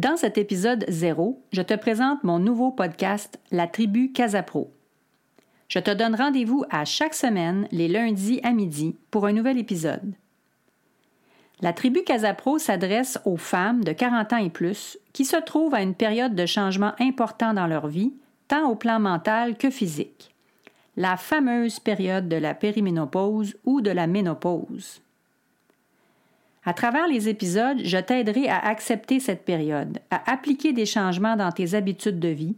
Dans cet épisode 0, je te présente mon nouveau podcast La tribu Casapro. Je te donne rendez-vous à chaque semaine, les lundis à midi, pour un nouvel épisode. La tribu Casapro s'adresse aux femmes de 40 ans et plus qui se trouvent à une période de changement important dans leur vie, tant au plan mental que physique. La fameuse période de la périménopause ou de la ménopause. À travers les épisodes, je t'aiderai à accepter cette période, à appliquer des changements dans tes habitudes de vie.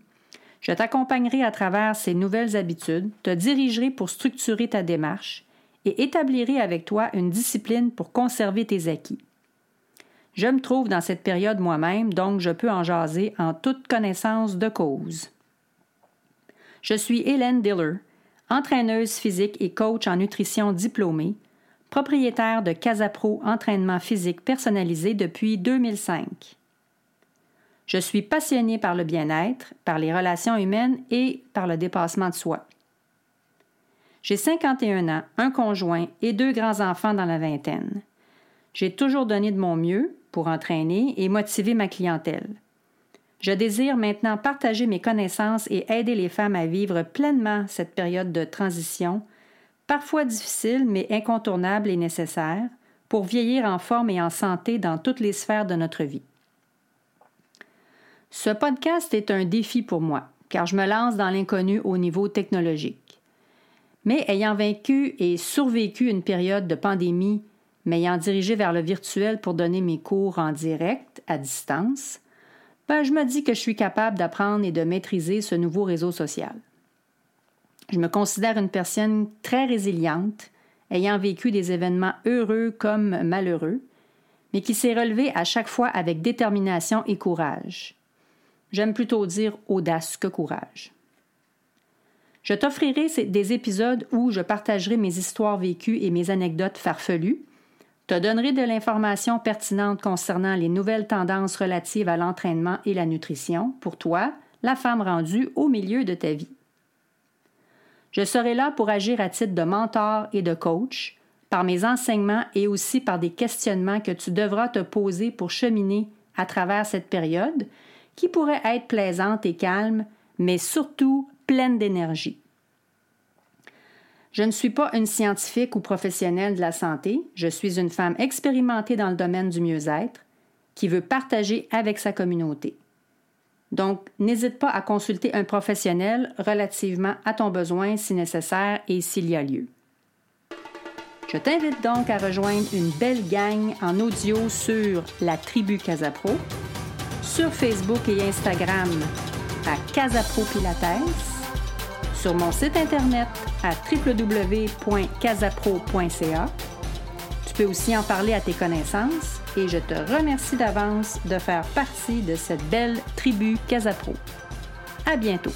Je t'accompagnerai à travers ces nouvelles habitudes, te dirigerai pour structurer ta démarche et établirai avec toi une discipline pour conserver tes acquis. Je me trouve dans cette période moi-même, donc je peux en jaser en toute connaissance de cause. Je suis Hélène Diller, entraîneuse physique et coach en nutrition diplômée, propriétaire de Casapro Entraînement physique personnalisé depuis 2005. Je suis passionnée par le bien-être, par les relations humaines et par le dépassement de soi. J'ai 51 ans, un conjoint et deux grands-enfants dans la vingtaine. J'ai toujours donné de mon mieux pour entraîner et motiver ma clientèle. Je désire maintenant partager mes connaissances et aider les femmes à vivre pleinement cette période de transition parfois difficile mais incontournable et nécessaire pour vieillir en forme et en santé dans toutes les sphères de notre vie. Ce podcast est un défi pour moi, car je me lance dans l'inconnu au niveau technologique. Mais ayant vaincu et survécu une période de pandémie, m'ayant dirigé vers le virtuel pour donner mes cours en direct, à distance, ben, je me dis que je suis capable d'apprendre et de maîtriser ce nouveau réseau social. Je me considère une personne très résiliente, ayant vécu des événements heureux comme malheureux, mais qui s'est relevée à chaque fois avec détermination et courage. J'aime plutôt dire audace que courage. Je t'offrirai des épisodes où je partagerai mes histoires vécues et mes anecdotes farfelues, te donnerai de l'information pertinente concernant les nouvelles tendances relatives à l'entraînement et la nutrition pour toi, la femme rendue au milieu de ta vie. Je serai là pour agir à titre de mentor et de coach, par mes enseignements et aussi par des questionnements que tu devras te poser pour cheminer à travers cette période qui pourrait être plaisante et calme, mais surtout pleine d'énergie. Je ne suis pas une scientifique ou professionnelle de la santé, je suis une femme expérimentée dans le domaine du mieux-être qui veut partager avec sa communauté. Donc, n'hésite pas à consulter un professionnel relativement à ton besoin si nécessaire et s'il y a lieu. Je t'invite donc à rejoindre une belle gang en audio sur la tribu Casapro, sur Facebook et Instagram à Casapro Pilates, sur mon site internet à www.casapro.ca. Tu peux aussi en parler à tes connaissances et je te remercie d'avance de faire partie de cette belle tribu Casapro. À bientôt!